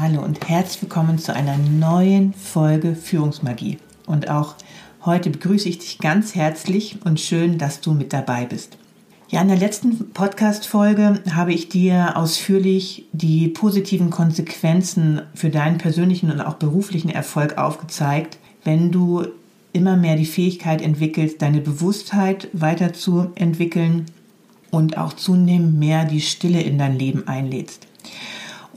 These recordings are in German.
Hallo und herzlich willkommen zu einer neuen Folge Führungsmagie. Und auch heute begrüße ich dich ganz herzlich und schön, dass du mit dabei bist. Ja, in der letzten Podcast-Folge habe ich dir ausführlich die positiven Konsequenzen für deinen persönlichen und auch beruflichen Erfolg aufgezeigt, wenn du immer mehr die Fähigkeit entwickelst, deine Bewusstheit weiterzuentwickeln und auch zunehmend mehr die Stille in dein Leben einlädst.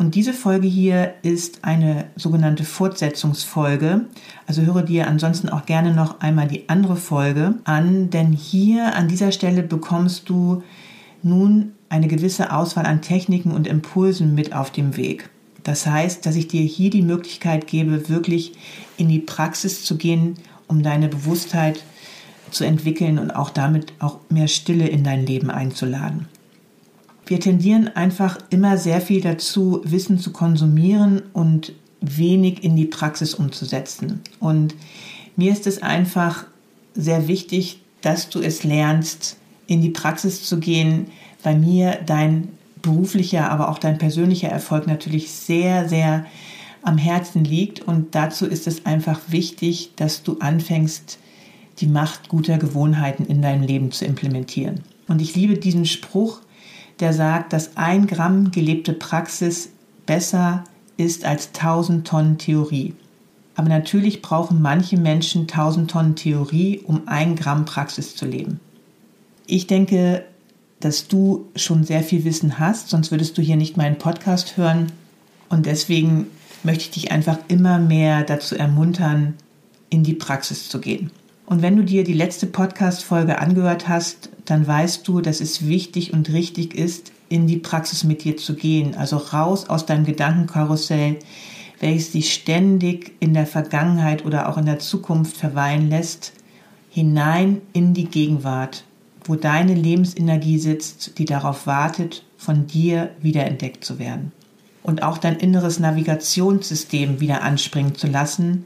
Und diese Folge hier ist eine sogenannte Fortsetzungsfolge. Also höre dir ansonsten auch gerne noch einmal die andere Folge an, denn hier an dieser Stelle bekommst du nun eine gewisse Auswahl an Techniken und Impulsen mit auf dem Weg. Das heißt, dass ich dir hier die Möglichkeit gebe, wirklich in die Praxis zu gehen, um deine Bewusstheit zu entwickeln und auch damit auch mehr Stille in dein Leben einzuladen. Wir tendieren einfach immer sehr viel dazu, Wissen zu konsumieren und wenig in die Praxis umzusetzen. Und mir ist es einfach sehr wichtig, dass du es lernst, in die Praxis zu gehen, weil mir dein beruflicher, aber auch dein persönlicher Erfolg natürlich sehr, sehr am Herzen liegt. Und dazu ist es einfach wichtig, dass du anfängst, die Macht guter Gewohnheiten in deinem Leben zu implementieren. Und ich liebe diesen Spruch, der sagt, dass ein Gramm gelebte Praxis besser ist als 1000 Tonnen Theorie. Aber natürlich brauchen manche Menschen 1000 Tonnen Theorie, um ein Gramm Praxis zu leben. Ich denke, dass du schon sehr viel Wissen hast, sonst würdest du hier nicht meinen Podcast hören. Und deswegen möchte ich dich einfach immer mehr dazu ermuntern, in die Praxis zu gehen. Und wenn du dir die letzte Podcast-Folge angehört hast, dann weißt du, dass es wichtig und richtig ist, in die Praxis mit dir zu gehen. Also raus aus deinem Gedankenkarussell, welches dich ständig in der Vergangenheit oder auch in der Zukunft verweilen lässt, hinein in die Gegenwart, wo deine Lebensenergie sitzt, die darauf wartet, von dir wiederentdeckt zu werden. Und auch dein inneres Navigationssystem wieder anspringen zu lassen,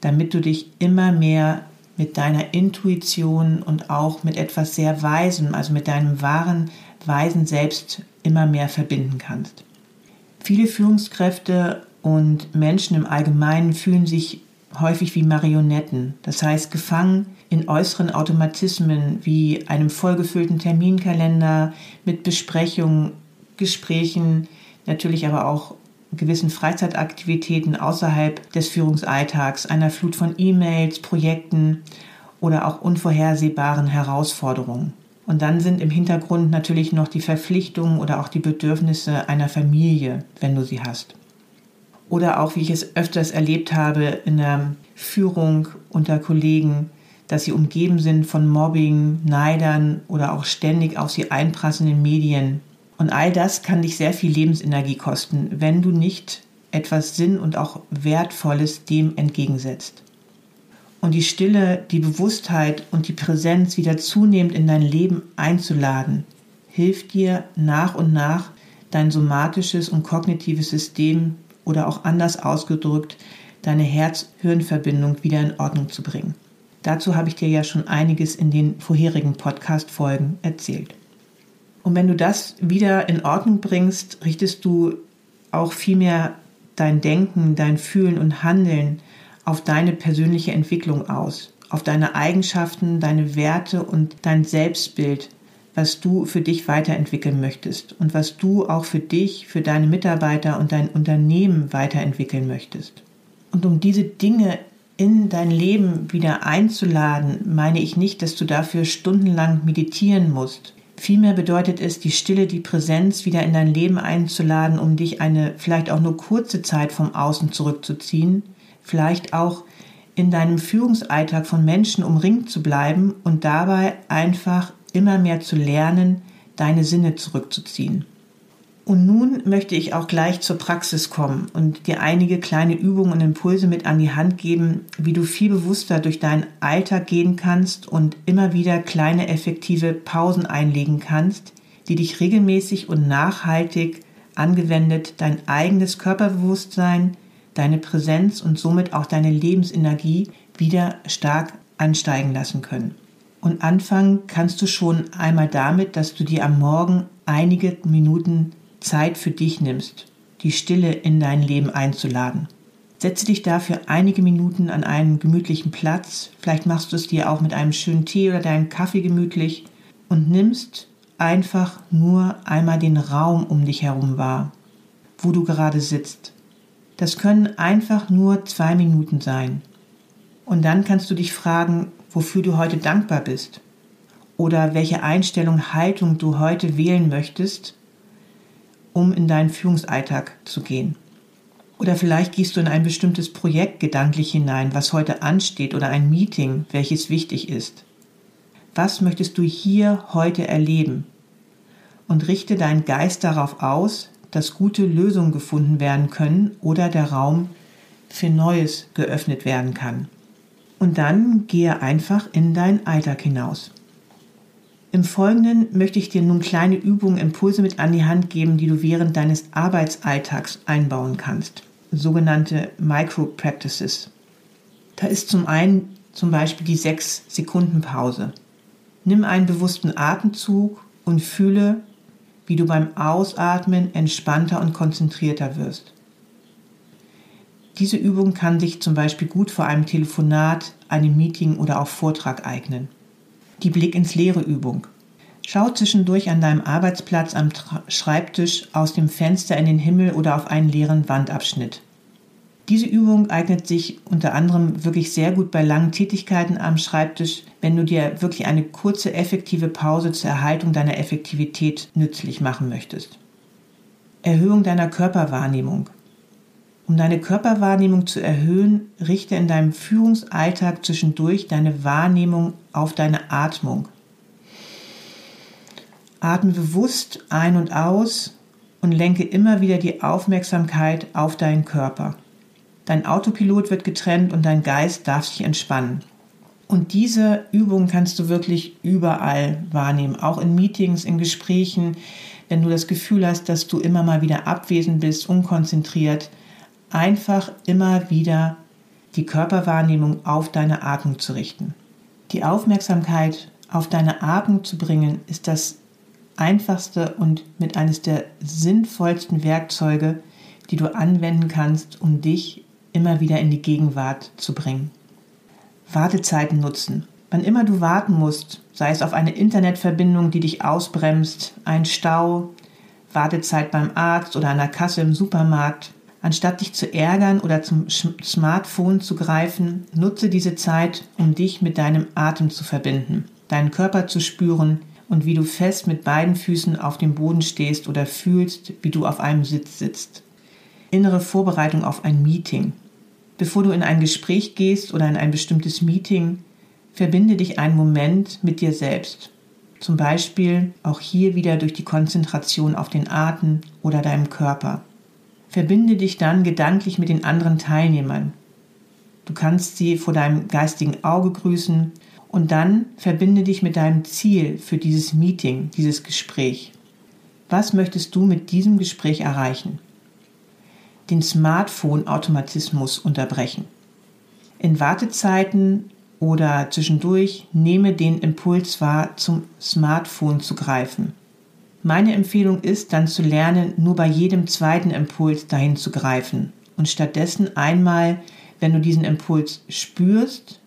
damit du dich immer mehr mit deiner Intuition und auch mit etwas sehr Weisem, also mit deinem wahren, weisen Selbst immer mehr verbinden kannst. Viele Führungskräfte und Menschen im Allgemeinen fühlen sich häufig wie Marionetten, das heißt gefangen in äußeren Automatismen wie einem vollgefüllten Terminkalender mit Besprechungen, Gesprächen, natürlich aber auch gewissen Freizeitaktivitäten außerhalb des Führungsalltags, einer Flut von E-Mails, Projekten oder auch unvorhersehbaren Herausforderungen. Und dann sind im Hintergrund natürlich noch die Verpflichtungen oder auch die Bedürfnisse einer Familie, wenn du sie hast. Oder auch, wie ich es öfters erlebt habe in der Führung unter Kollegen, dass sie umgeben sind von Mobbing, Neidern oder auch ständig auf sie einprassenden Medien, und all das kann dich sehr viel Lebensenergie kosten, wenn du nicht etwas Sinn und auch Wertvolles dem entgegensetzt. Und die Stille, die Bewusstheit und die Präsenz wieder zunehmend in dein Leben einzuladen, hilft dir nach und nach dein somatisches und kognitives System oder auch anders ausgedrückt deine Herz-Hirn-Verbindung wieder in Ordnung zu bringen. Dazu habe ich dir ja schon einiges in den vorherigen Podcast-Folgen erzählt. Und wenn du das wieder in Ordnung bringst, richtest du auch viel mehr dein Denken, dein Fühlen und Handeln auf deine persönliche Entwicklung aus, auf deine Eigenschaften, deine Werte und dein Selbstbild, was du für dich weiterentwickeln möchtest und was du auch für dich, für deine Mitarbeiter und dein Unternehmen weiterentwickeln möchtest. Und um diese Dinge in dein Leben wieder einzuladen, meine ich nicht, dass du dafür stundenlang meditieren musst. Vielmehr bedeutet es, die Stille, die Präsenz wieder in dein Leben einzuladen, um dich eine vielleicht auch nur kurze Zeit vom Außen zurückzuziehen, vielleicht auch in deinem Führungsalltag von Menschen umringt zu bleiben und dabei einfach immer mehr zu lernen, deine Sinne zurückzuziehen. Und nun möchte ich auch gleich zur Praxis kommen und dir einige kleine Übungen und Impulse mit an die Hand geben, wie du viel bewusster durch deinen Alltag gehen kannst und immer wieder kleine effektive Pausen einlegen kannst, die dich regelmäßig und nachhaltig angewendet dein eigenes Körperbewusstsein, deine Präsenz und somit auch deine Lebensenergie wieder stark ansteigen lassen können. Und anfangen kannst du schon einmal damit, dass du dir am Morgen einige Minuten Zeit für dich nimmst, die Stille in dein Leben einzuladen. Setze dich dafür einige Minuten an einen gemütlichen Platz, vielleicht machst du es dir auch mit einem schönen Tee oder deinem Kaffee gemütlich und nimmst einfach nur einmal den Raum um dich herum wahr, wo du gerade sitzt. Das können einfach nur zwei Minuten sein. Und dann kannst du dich fragen, wofür du heute dankbar bist oder welche Einstellung, Haltung du heute wählen möchtest, um in deinen Führungsalltag zu gehen. Oder vielleicht gehst du in ein bestimmtes Projekt gedanklich hinein, was heute ansteht, oder ein Meeting, welches wichtig ist. Was möchtest du hier heute erleben? Und richte deinen Geist darauf aus, dass gute Lösungen gefunden werden können oder der Raum für Neues geöffnet werden kann. Und dann gehe einfach in deinen Alltag hinaus. Im Folgenden möchte ich dir nun kleine Übungen, Impulse mit an die Hand geben, die du während deines Arbeitsalltags einbauen kannst. Sogenannte Micro-Practices. Da ist zum einen zum Beispiel die 6-Sekunden-Pause. Nimm einen bewussten Atemzug und fühle, wie du beim Ausatmen entspannter und konzentrierter wirst. Diese Übung kann sich zum Beispiel gut vor einem Telefonat, einem Meeting oder auch Vortrag eignen die Blick ins Leere Übung. Schau zwischendurch an deinem Arbeitsplatz am Schreibtisch aus dem Fenster in den Himmel oder auf einen leeren Wandabschnitt. Diese Übung eignet sich unter anderem wirklich sehr gut bei langen Tätigkeiten am Schreibtisch, wenn du dir wirklich eine kurze, effektive Pause zur Erhaltung deiner Effektivität nützlich machen möchtest. Erhöhung deiner Körperwahrnehmung. Um deine Körperwahrnehmung zu erhöhen, richte in deinem Führungsalltag zwischendurch deine Wahrnehmung auf deine Atmung. Atme bewusst ein und aus und lenke immer wieder die Aufmerksamkeit auf deinen Körper. Dein Autopilot wird getrennt und dein Geist darf sich entspannen. Und diese Übung kannst du wirklich überall wahrnehmen, auch in Meetings, in Gesprächen, wenn du das Gefühl hast, dass du immer mal wieder abwesend bist, unkonzentriert einfach immer wieder die Körperwahrnehmung auf deine Atmung zu richten. Die Aufmerksamkeit auf deine Atmung zu bringen, ist das einfachste und mit eines der sinnvollsten Werkzeuge, die du anwenden kannst, um dich immer wieder in die Gegenwart zu bringen. Wartezeiten nutzen. Wann immer du warten musst, sei es auf eine Internetverbindung, die dich ausbremst, ein Stau, Wartezeit beim Arzt oder an der Kasse im Supermarkt, Anstatt dich zu ärgern oder zum Smartphone zu greifen, nutze diese Zeit, um dich mit deinem Atem zu verbinden, deinen Körper zu spüren und wie du fest mit beiden Füßen auf dem Boden stehst oder fühlst, wie du auf einem Sitz sitzt. Innere Vorbereitung auf ein Meeting. Bevor du in ein Gespräch gehst oder in ein bestimmtes Meeting, verbinde dich einen Moment mit dir selbst. Zum Beispiel auch hier wieder durch die Konzentration auf den Atem oder deinem Körper. Verbinde dich dann gedanklich mit den anderen Teilnehmern. Du kannst sie vor deinem geistigen Auge grüßen und dann verbinde dich mit deinem Ziel für dieses Meeting, dieses Gespräch. Was möchtest du mit diesem Gespräch erreichen? Den Smartphone-Automatismus unterbrechen. In Wartezeiten oder zwischendurch nehme den Impuls wahr, zum Smartphone zu greifen. Meine Empfehlung ist dann zu lernen, nur bei jedem zweiten Impuls dahin zu greifen und stattdessen einmal, wenn du diesen Impuls spürst,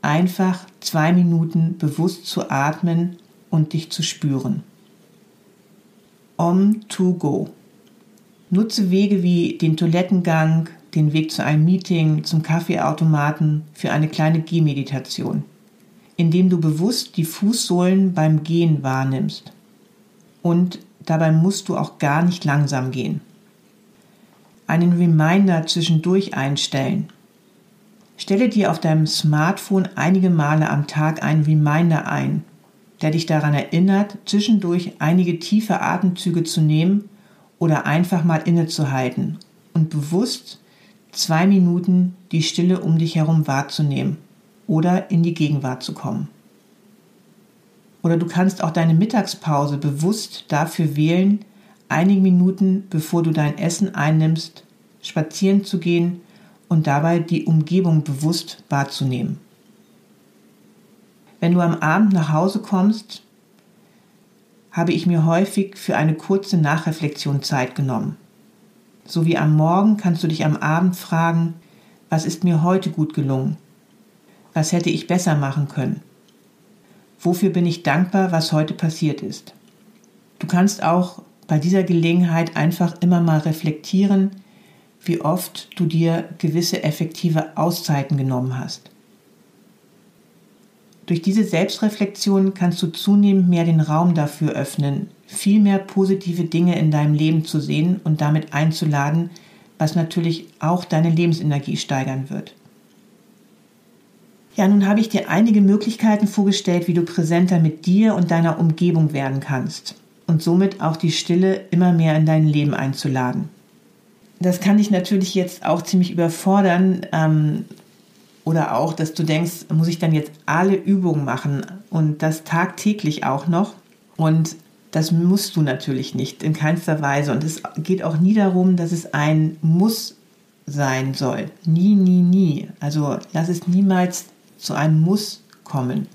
einfach zwei Minuten bewusst zu atmen und dich zu spüren. Om to go. Nutze Wege wie den Toilettengang, den Weg zu einem Meeting, zum Kaffeeautomaten für eine kleine Gehmeditation, indem du bewusst die Fußsohlen beim Gehen wahrnimmst. Und dabei musst du auch gar nicht langsam gehen. Einen Reminder zwischendurch einstellen. Stelle dir auf deinem Smartphone einige Male am Tag einen Reminder ein, der dich daran erinnert, zwischendurch einige tiefe Atemzüge zu nehmen oder einfach mal innezuhalten und bewusst zwei Minuten die Stille um dich herum wahrzunehmen oder in die Gegenwart zu kommen. Oder du kannst auch deine Mittagspause bewusst dafür wählen, einige Minuten bevor du dein Essen einnimmst, spazieren zu gehen und dabei die Umgebung bewusst wahrzunehmen. Wenn du am Abend nach Hause kommst, habe ich mir häufig für eine kurze Nachreflexion Zeit genommen. So wie am Morgen kannst du dich am Abend fragen, was ist mir heute gut gelungen? Was hätte ich besser machen können? Wofür bin ich dankbar, was heute passiert ist? Du kannst auch bei dieser Gelegenheit einfach immer mal reflektieren, wie oft du dir gewisse effektive Auszeiten genommen hast. Durch diese Selbstreflexion kannst du zunehmend mehr den Raum dafür öffnen, viel mehr positive Dinge in deinem Leben zu sehen und damit einzuladen, was natürlich auch deine Lebensenergie steigern wird. Ja, nun habe ich dir einige Möglichkeiten vorgestellt, wie du präsenter mit dir und deiner Umgebung werden kannst und somit auch die Stille immer mehr in dein Leben einzuladen. Das kann dich natürlich jetzt auch ziemlich überfordern, ähm, oder auch, dass du denkst, muss ich dann jetzt alle Übungen machen und das tagtäglich auch noch. Und das musst du natürlich nicht, in keinster Weise. Und es geht auch nie darum, dass es ein Muss sein soll. Nie, nie, nie. Also lass es niemals zu einem Muss kommen.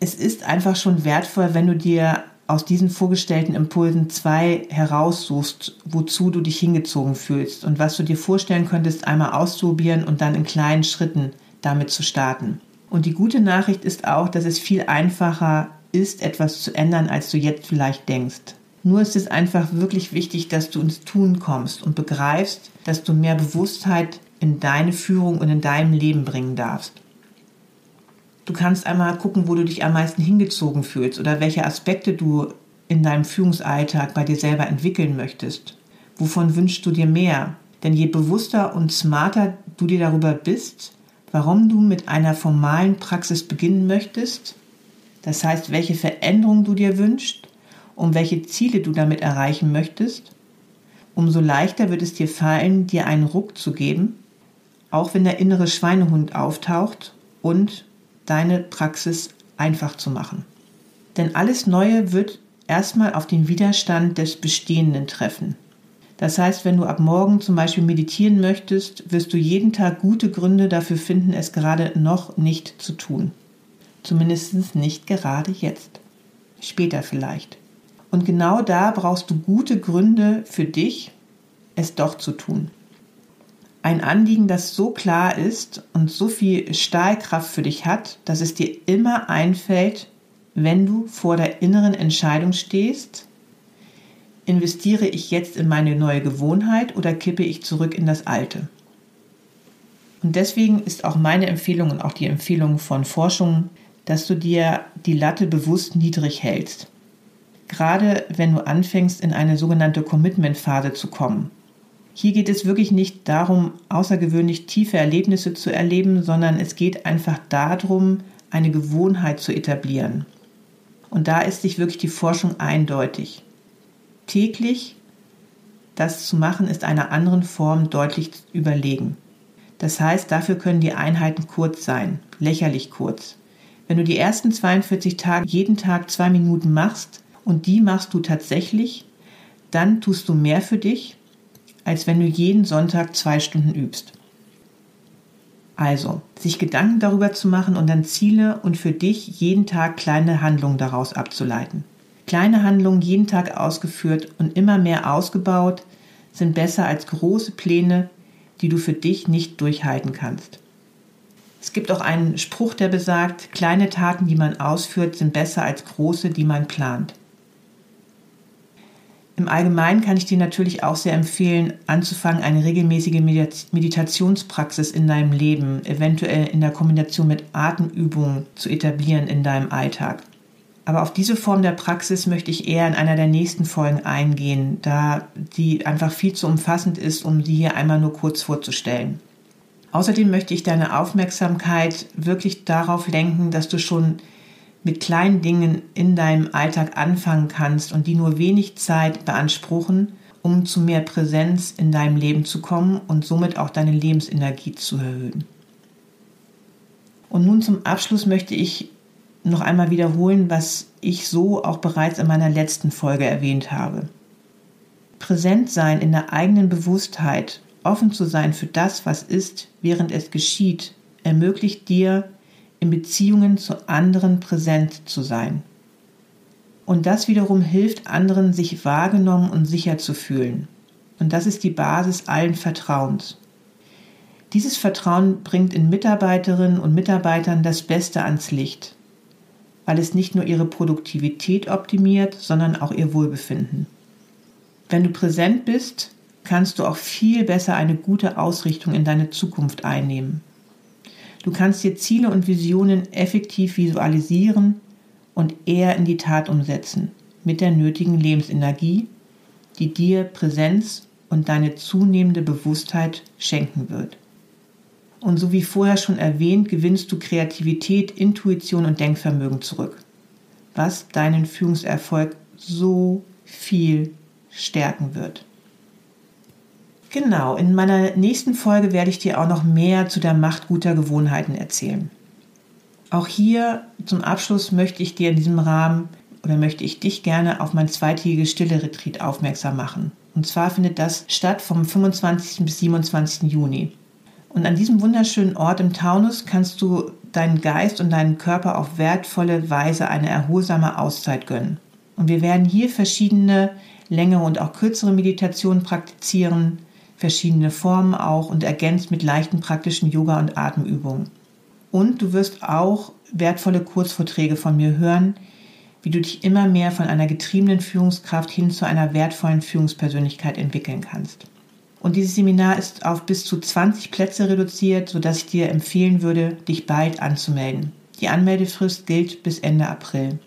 Es ist einfach schon wertvoll, wenn du dir aus diesen vorgestellten Impulsen zwei heraussuchst, wozu du dich hingezogen fühlst und was du dir vorstellen könntest, einmal auszuprobieren und dann in kleinen Schritten damit zu starten. Und die gute Nachricht ist auch, dass es viel einfacher ist, etwas zu ändern, als du jetzt vielleicht denkst. Nur ist es einfach wirklich wichtig, dass du ins Tun kommst und begreifst, dass du mehr Bewusstheit in deine Führung und in deinem Leben bringen darfst. Du kannst einmal gucken, wo du dich am meisten hingezogen fühlst oder welche Aspekte du in deinem Führungsalltag bei dir selber entwickeln möchtest. Wovon wünschst du dir mehr? Denn je bewusster und smarter du dir darüber bist, warum du mit einer formalen Praxis beginnen möchtest, das heißt, welche Veränderung du dir wünschst, um welche Ziele du damit erreichen möchtest, umso leichter wird es dir fallen, dir einen Ruck zu geben, auch wenn der innere Schweinehund auftaucht und deine Praxis einfach zu machen. Denn alles Neue wird erstmal auf den Widerstand des Bestehenden treffen. Das heißt, wenn du ab morgen zum Beispiel meditieren möchtest, wirst du jeden Tag gute Gründe dafür finden, es gerade noch nicht zu tun. Zumindest nicht gerade jetzt. Später vielleicht. Und genau da brauchst du gute Gründe für dich, es doch zu tun. Ein Anliegen, das so klar ist und so viel Stahlkraft für dich hat, dass es dir immer einfällt, wenn du vor der inneren Entscheidung stehst, investiere ich jetzt in meine neue Gewohnheit oder kippe ich zurück in das Alte? Und deswegen ist auch meine Empfehlung und auch die Empfehlung von Forschung, dass du dir die Latte bewusst niedrig hältst. Gerade wenn du anfängst, in eine sogenannte Commitment-Phase zu kommen. Hier geht es wirklich nicht darum, außergewöhnlich tiefe Erlebnisse zu erleben, sondern es geht einfach darum, eine Gewohnheit zu etablieren. Und da ist sich wirklich die Forschung eindeutig täglich das zu machen, ist einer anderen Form deutlich überlegen. Das heißt, dafür können die Einheiten kurz sein, lächerlich kurz. Wenn du die ersten 42 Tage jeden Tag zwei Minuten machst und die machst du tatsächlich, dann tust du mehr für dich, als wenn du jeden Sonntag zwei Stunden übst. Also, sich Gedanken darüber zu machen und dann Ziele und für dich jeden Tag kleine Handlungen daraus abzuleiten. Kleine Handlungen jeden Tag ausgeführt und immer mehr ausgebaut sind besser als große Pläne, die du für dich nicht durchhalten kannst. Es gibt auch einen Spruch, der besagt, kleine Taten, die man ausführt, sind besser als große, die man plant. Im Allgemeinen kann ich dir natürlich auch sehr empfehlen, anzufangen, eine regelmäßige Meditationspraxis in deinem Leben, eventuell in der Kombination mit Atemübungen zu etablieren in deinem Alltag. Aber auf diese Form der Praxis möchte ich eher in einer der nächsten Folgen eingehen, da die einfach viel zu umfassend ist, um die hier einmal nur kurz vorzustellen. Außerdem möchte ich deine Aufmerksamkeit wirklich darauf lenken, dass du schon mit kleinen Dingen in deinem Alltag anfangen kannst und die nur wenig Zeit beanspruchen, um zu mehr Präsenz in deinem Leben zu kommen und somit auch deine Lebensenergie zu erhöhen. Und nun zum Abschluss möchte ich noch einmal wiederholen, was ich so auch bereits in meiner letzten Folge erwähnt habe. Präsent sein in der eigenen Bewusstheit, offen zu sein für das, was ist, während es geschieht, ermöglicht dir, in Beziehungen zu anderen präsent zu sein. Und das wiederum hilft anderen, sich wahrgenommen und sicher zu fühlen. Und das ist die Basis allen Vertrauens. Dieses Vertrauen bringt in Mitarbeiterinnen und Mitarbeitern das Beste ans Licht, weil es nicht nur ihre Produktivität optimiert, sondern auch ihr Wohlbefinden. Wenn du präsent bist, kannst du auch viel besser eine gute Ausrichtung in deine Zukunft einnehmen. Du kannst dir Ziele und Visionen effektiv visualisieren und eher in die Tat umsetzen, mit der nötigen Lebensenergie, die dir Präsenz und deine zunehmende Bewusstheit schenken wird. Und so wie vorher schon erwähnt, gewinnst du Kreativität, Intuition und Denkvermögen zurück, was deinen Führungserfolg so viel stärken wird. Genau, in meiner nächsten Folge werde ich dir auch noch mehr zu der Macht guter Gewohnheiten erzählen. Auch hier zum Abschluss möchte ich dir in diesem Rahmen oder möchte ich dich gerne auf mein zweitägiges Stille-Retreat aufmerksam machen. Und zwar findet das statt vom 25. bis 27. Juni. Und an diesem wunderschönen Ort im Taunus kannst du deinen Geist und deinen Körper auf wertvolle Weise eine erholsame Auszeit gönnen. Und wir werden hier verschiedene längere und auch kürzere Meditationen praktizieren, verschiedene Formen auch und ergänzt mit leichten praktischen Yoga- und Atemübungen. Und du wirst auch wertvolle Kurzvorträge von mir hören, wie du dich immer mehr von einer getriebenen Führungskraft hin zu einer wertvollen Führungspersönlichkeit entwickeln kannst. Und dieses Seminar ist auf bis zu 20 Plätze reduziert, sodass ich dir empfehlen würde, dich bald anzumelden. Die Anmeldefrist gilt bis Ende April.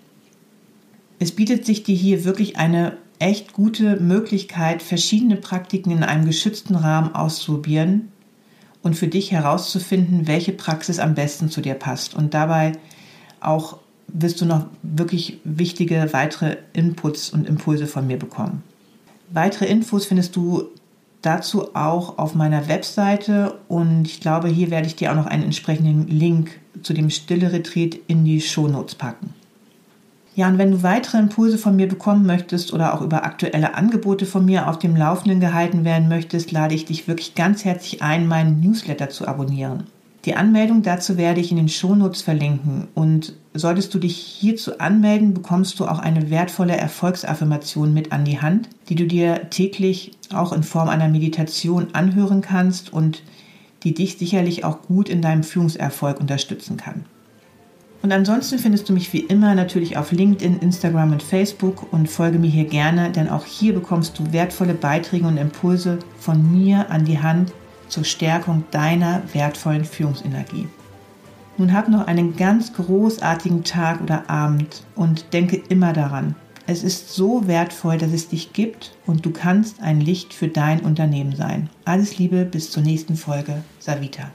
Es bietet sich dir hier wirklich eine echt gute Möglichkeit, verschiedene Praktiken in einem geschützten Rahmen auszuprobieren und für dich herauszufinden, welche Praxis am besten zu dir passt. Und dabei auch wirst du noch wirklich wichtige weitere Inputs und Impulse von mir bekommen. Weitere Infos findest du dazu auch auf meiner Webseite und ich glaube, hier werde ich dir auch noch einen entsprechenden Link zu dem Stille Retreat in die Shownotes packen. Ja, und wenn du weitere Impulse von mir bekommen möchtest oder auch über aktuelle Angebote von mir auf dem Laufenden gehalten werden möchtest, lade ich dich wirklich ganz herzlich ein, meinen Newsletter zu abonnieren. Die Anmeldung dazu werde ich in den Shownotes verlinken und solltest du dich hierzu anmelden, bekommst du auch eine wertvolle Erfolgsaffirmation mit an die Hand, die du dir täglich auch in Form einer Meditation anhören kannst und die dich sicherlich auch gut in deinem Führungserfolg unterstützen kann. Und ansonsten findest du mich wie immer natürlich auf LinkedIn, Instagram und Facebook und folge mir hier gerne, denn auch hier bekommst du wertvolle Beiträge und Impulse von mir an die Hand zur Stärkung deiner wertvollen Führungsenergie. Nun hab noch einen ganz großartigen Tag oder Abend und denke immer daran, es ist so wertvoll, dass es dich gibt und du kannst ein Licht für dein Unternehmen sein. Alles Liebe, bis zur nächsten Folge. Savita.